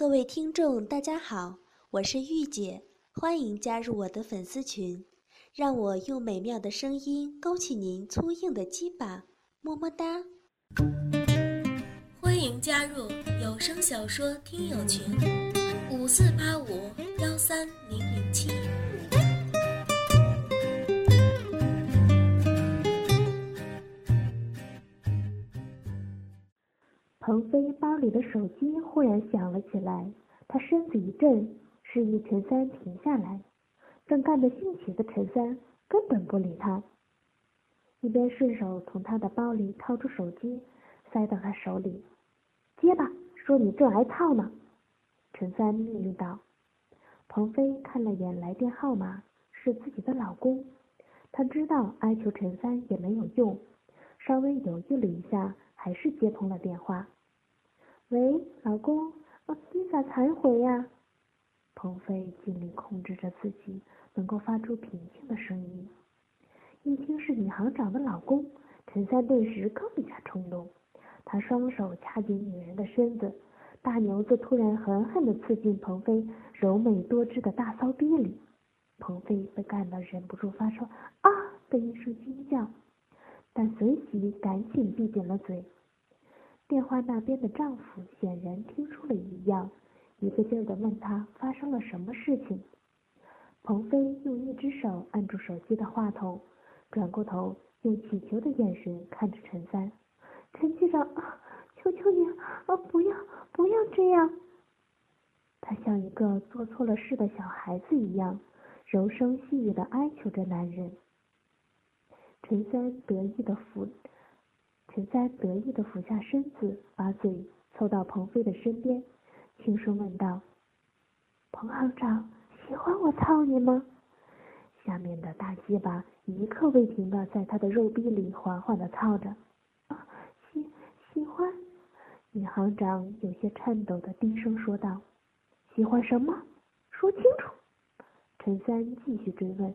各位听众，大家好，我是玉姐，欢迎加入我的粉丝群，让我用美妙的声音勾起您粗硬的鸡巴，么么哒！欢迎加入有声小说听友群，五四八五幺三零零七。鹏飞包里的手机忽然响了起来，他身子一震，示意陈三停下来。正干得兴起的陈三根本不理他，一边顺手从他的包里掏出手机，塞到他手里：“接吧，说你正挨操呢。”陈三命令道。鹏飞看了眼来电号码，是自己的老公。他知道哀求陈三也没有用，稍微犹豫了一下，还是接通了电话。喂，老公，你咋才回呀？鹏飞尽力控制着自己能够发出平静的声音。一听是女行长的老公，陈三顿时更加冲动。他双手掐紧女人的身子，大牛子突然狠狠地刺进鹏飞柔美多汁的大骚逼里。鹏飞被干得忍不住发出啊的一声惊叫，但随即赶紧闭紧了嘴。电话那边的丈夫显然听出了异样，一个劲儿的问他发生了什么事情。鹏飞用一只手按住手机的话筒，转过头用乞求的眼神看着陈三：“陈局长，求求你，啊，不要，不要这样！”他像一个做错了事的小孩子一样，柔声细语的哀求着男人。陈三得意的扶。陈三得意的俯下身子，把嘴凑到鹏飞的身边，轻声问道：“彭行长，喜欢我操你吗？”下面的大鸡巴一刻未停的在他的肉壁里缓缓的操着。啊，喜喜欢。女行长有些颤抖的低声说道：“喜欢什么？说清楚。”陈三继续追问：“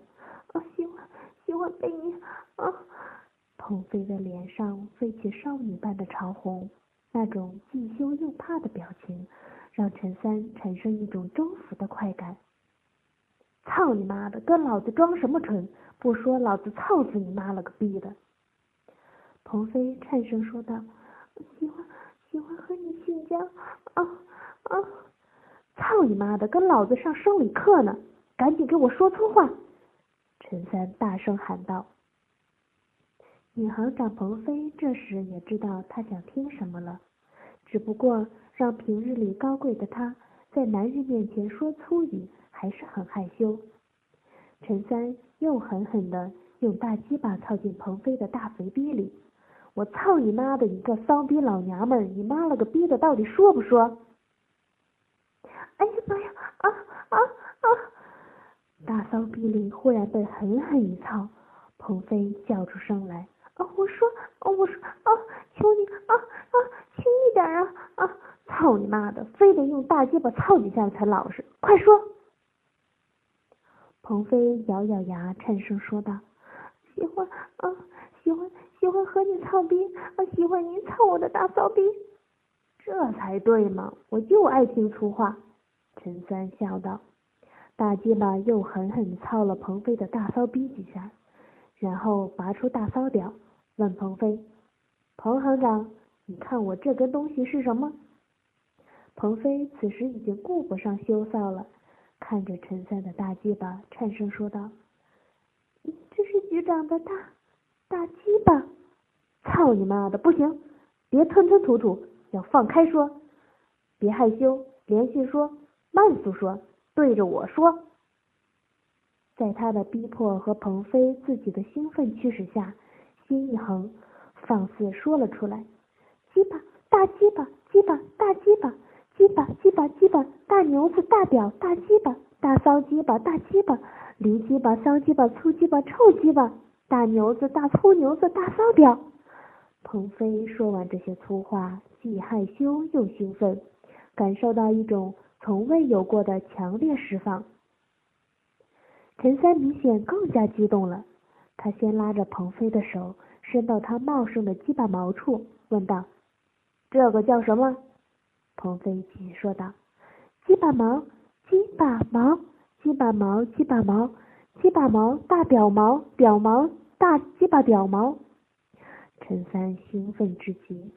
啊，喜欢，喜欢被你啊。”鹏飞的脸上飞起少女般的潮红，那种既羞又怕的表情，让陈三产生一种征服的快感。操你妈的，跟老子装什么纯？不说老子操死你妈了个逼的！鹏飞颤声说道：“喜欢，喜欢和你性交。”啊啊！操你妈的，跟老子上生理课呢！赶紧给我说粗话！陈三大声喊道。女行长鹏飞这时也知道他想听什么了，只不过让平日里高贵的他在男人面前说粗语还是很害羞。陈三又狠狠地用大鸡巴操进鹏飞的大肥逼里，我操你妈的一个骚逼老娘们儿，你妈了个逼的，到底说不说？哎呀妈呀！啊啊啊！大骚逼里忽然被狠狠一操，鹏飞叫出声来。我说，我说，啊！求你，啊啊，轻一点啊！啊！操你妈的，非得用大鸡巴操几下才老实，快说！鹏飞咬咬牙，颤声说道：“喜欢，啊，喜欢，喜欢和你操逼，啊，喜欢您操我的大骚逼，这才对嘛！我就爱听粗话。”陈三笑道。大鸡巴又狠狠操了鹏飞的大骚逼几下，然后拔出大骚屌。问鹏飞：“彭行长，你看我这根东西是什么？”鹏飞此时已经顾不上羞臊了，看着陈三的大鸡巴，颤声说道：“这是局长的大大鸡巴！”操你妈的，不行，别吞吞吐吐，要放开说，别害羞，连续说，慢速说，对着我说。在他的逼迫和鹏飞自己的兴奋驱使下。心一横，放肆说了出来：“鸡巴，大鸡巴，鸡巴，大鸡巴，鸡巴，鸡巴，鸡巴，大牛子，大屌，大鸡巴，大骚鸡巴，大鸡巴，驴鸡巴，骚鸡巴，粗鸡巴，臭鸡巴，大牛子，大粗牛子，大骚屌。”鹏飞说完这些粗话，既害羞又兴奋，感受到一种从未有过的强烈释放。陈三明显更加激动了。他先拉着鹏飞的手，伸到他茂盛的鸡巴毛处，问道：“这个叫什么？”鹏飞急说道：“鸡巴毛，鸡巴毛，鸡巴毛，鸡巴毛，鸡巴毛，大屌毛，屌毛，大鸡巴屌毛。陈三兴奋至极。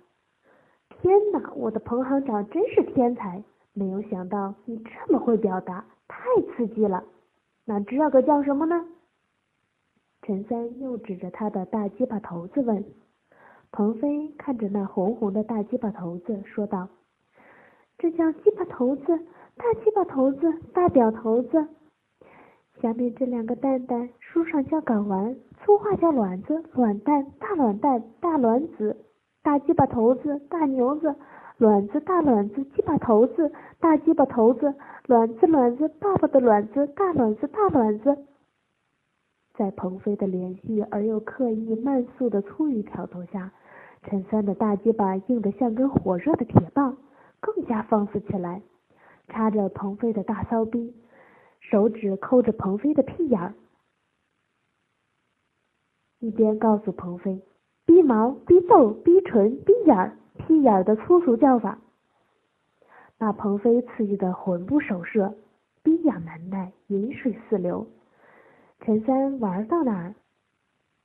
天哪，我的彭行长真是天才！没有想到你这么会表达，太刺激了。那这个叫什么呢？陈三又指着他的大鸡巴头子问。鹏飞看着那红红的大鸡巴头子，说道：“这叫鸡巴头子，大鸡巴头子，大屌头子。下面这两个蛋蛋，书上叫睾丸，粗话叫卵子，卵蛋，大卵蛋，大卵子，大鸡巴头子，大牛子，卵子，大卵子，鸡巴头子，大鸡巴头子，卵子，卵子，爸爸的卵子，大卵子，大卵子。”在鹏飞的连续而又刻意慢速的粗语挑逗下，陈三的大鸡巴硬得像根火热的铁棒，更加放肆起来，插着鹏飞的大骚逼，手指抠着鹏飞的屁眼儿，一边告诉鹏飞：“逼毛、逼豆、逼唇、逼眼儿、屁眼儿的粗俗叫法。”那鹏飞刺激的魂不守舍，逼痒难耐，饮水似流。陈三玩到哪儿，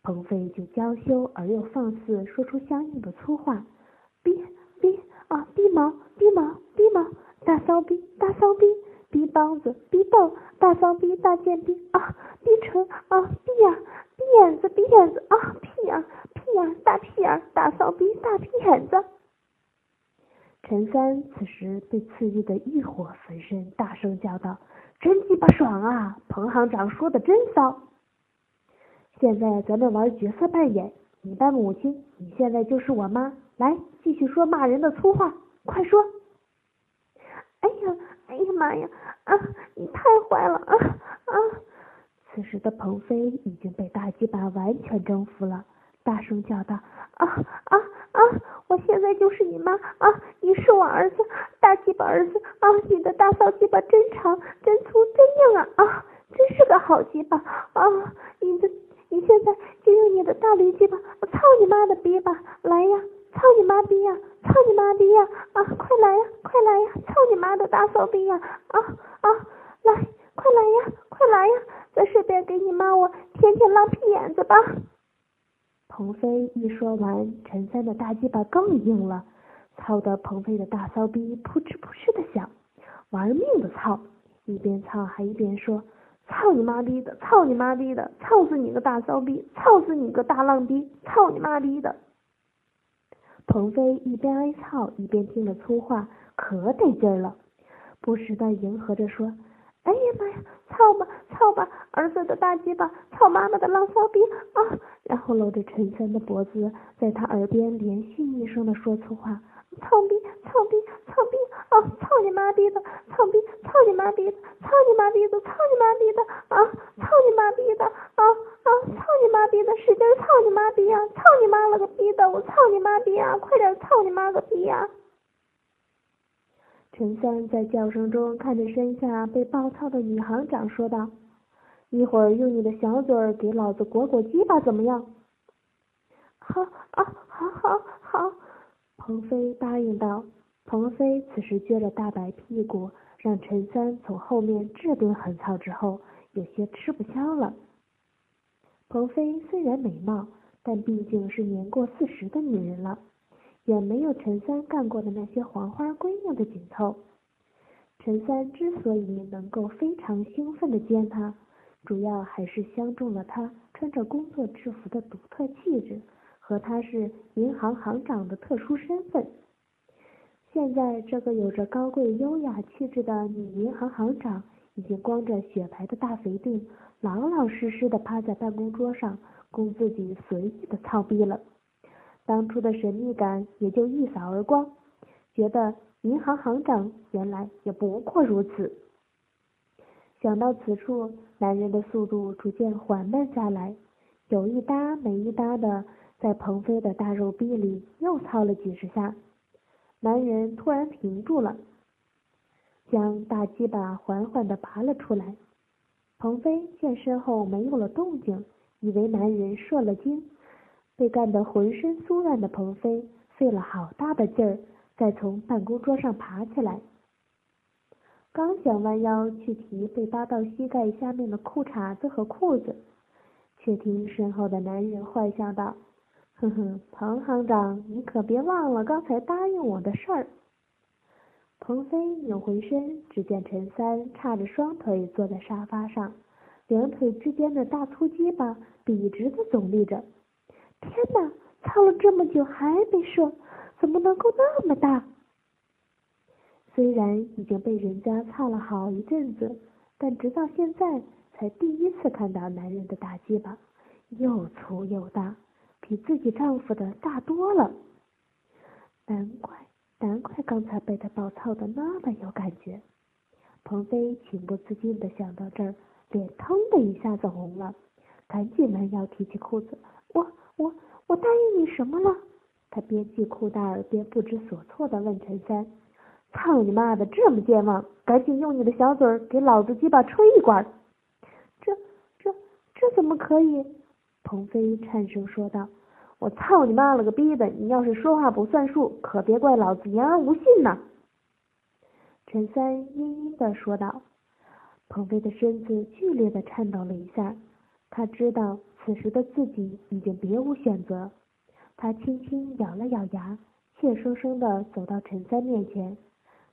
鹏飞就娇羞而又放肆，说出相应的粗话：逼逼啊，逼毛逼毛逼毛，大骚逼大骚逼，逼梆子逼豆，大骚逼大贱逼啊，逼唇啊，逼眼逼眼子逼眼子啊，屁眼屁眼大屁眼大骚逼大屁眼子。陈三此时被刺激的欲火焚身，大声叫道。真鸡巴爽啊！彭行长说的真骚。现在咱们玩角色扮演，你扮母亲，你现在就是我妈。来，继续说骂人的粗话，快说。哎呀，哎呀妈呀！啊，你太坏了啊啊！此时的鹏飞已经被大鸡巴完全征服了，大声叫道：啊啊啊！我现在就是你妈啊！你是我儿子，大鸡巴儿子啊！你的大骚鸡巴真长、真粗、真硬啊啊！真是个好鸡巴啊！你的，你现在就用你的大驴鸡巴，我操你妈的逼吧！来呀，操你妈逼呀！操你妈逼呀！啊，快来呀，快来呀！操你妈的大骚逼呀！啊啊，来，快来呀，快来呀！再顺便给你妈我舔舔浪屁眼子吧！鹏飞一说完，陈三的大鸡巴更硬了，操得鹏飞的大骚逼扑哧扑哧的响，玩命的操，一边操还一边说：“操你妈逼的，操你妈逼的，操死你个大骚逼，操死你个大浪逼，操你妈逼的！”鹏飞一边挨操一边听着粗话，可得劲了，不时的迎合着说：“哎呀妈呀，操吧，操吧，儿子的大鸡巴，操妈妈的浪骚逼啊！”然后搂着陈三的脖子，在他耳边连续一声的说粗话：“操逼，操逼，操逼啊！操你妈逼的，操逼，操你妈逼的，操你妈逼的，操你妈逼的啊！操你妈逼的啊啊！操你妈逼的，使劲操你妈逼啊！操你妈了个逼的，我操你妈逼啊！快点操你妈个逼啊！”陈三在叫声中看着身下被暴操的女行长说道。一会儿用你的小嘴儿给老子裹裹鸡巴，怎么样？好啊，好好好！鹏飞答应道。鹏飞此时撅着大白屁股，让陈三从后面这顿狠操之后，有些吃不消了。鹏飞虽然美貌，但毕竟是年过四十的女人了，远没有陈三干过的那些黄花闺女的紧凑。陈三之所以能够非常兴奋的见她。主要还是相中了她穿着工作制服的独特气质和他是银行行长的特殊身份。现在这个有着高贵优雅气质的女银行行长，已经光着雪白的大肥腚，老老实实的趴在办公桌上，供自己随意的操逼了。当初的神秘感也就一扫而光，觉得银行行长原来也不过如此。想到此处，男人的速度逐渐缓慢下来，有一搭没一搭的在鹏飞的大肉臂里又操了几十下。男人突然停住了，将大鸡巴缓缓的拔了出来。鹏飞见身后没有了动静，以为男人射了精。被干得浑身酥软的鹏飞费了好大的劲儿，再从办公桌上爬起来。刚想弯腰去提被扒到膝盖下面的裤衩子和裤子，却听身后的男人坏笑道：“哼哼，彭行长，你可别忘了刚才答应我的事儿。”彭飞扭回身，只见陈三叉着双腿坐在沙发上，两腿之间的大粗鸡巴笔直的耸立着。天哪，操了这么久还没射，怎么能够那么大？虽然已经被人家操了好一阵子，但直到现在才第一次看到男人的大鸡巴，又粗又大，比自己丈夫的大多了。难怪，难怪刚才被他暴操的那么有感觉。鹏飞情不自禁的想到这儿，脸腾的一下子红了，赶紧弯腰提起裤子。我我我答应你什么了？他边系裤带边不知所措的问陈三。操你妈的，这么健忘，赶紧用你的小嘴给老子鸡巴吹一管！这、这、这怎么可以？鹏飞颤声说道：“我操你妈了个逼的！你要是说话不算数，可别怪老子言而无信呐！”陈三阴阴的说道。鹏飞的身子剧烈的颤抖了一下，他知道此时的自己已经别无选择，他轻轻咬了咬牙，怯生生的走到陈三面前。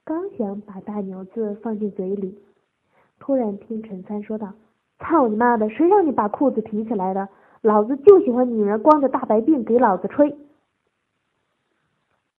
刚想把大牛子放进嘴里，突然听陈三说道：“操你妈的，谁让你把裤子提起来的？老子就喜欢女人光着大白腚给老子吹。”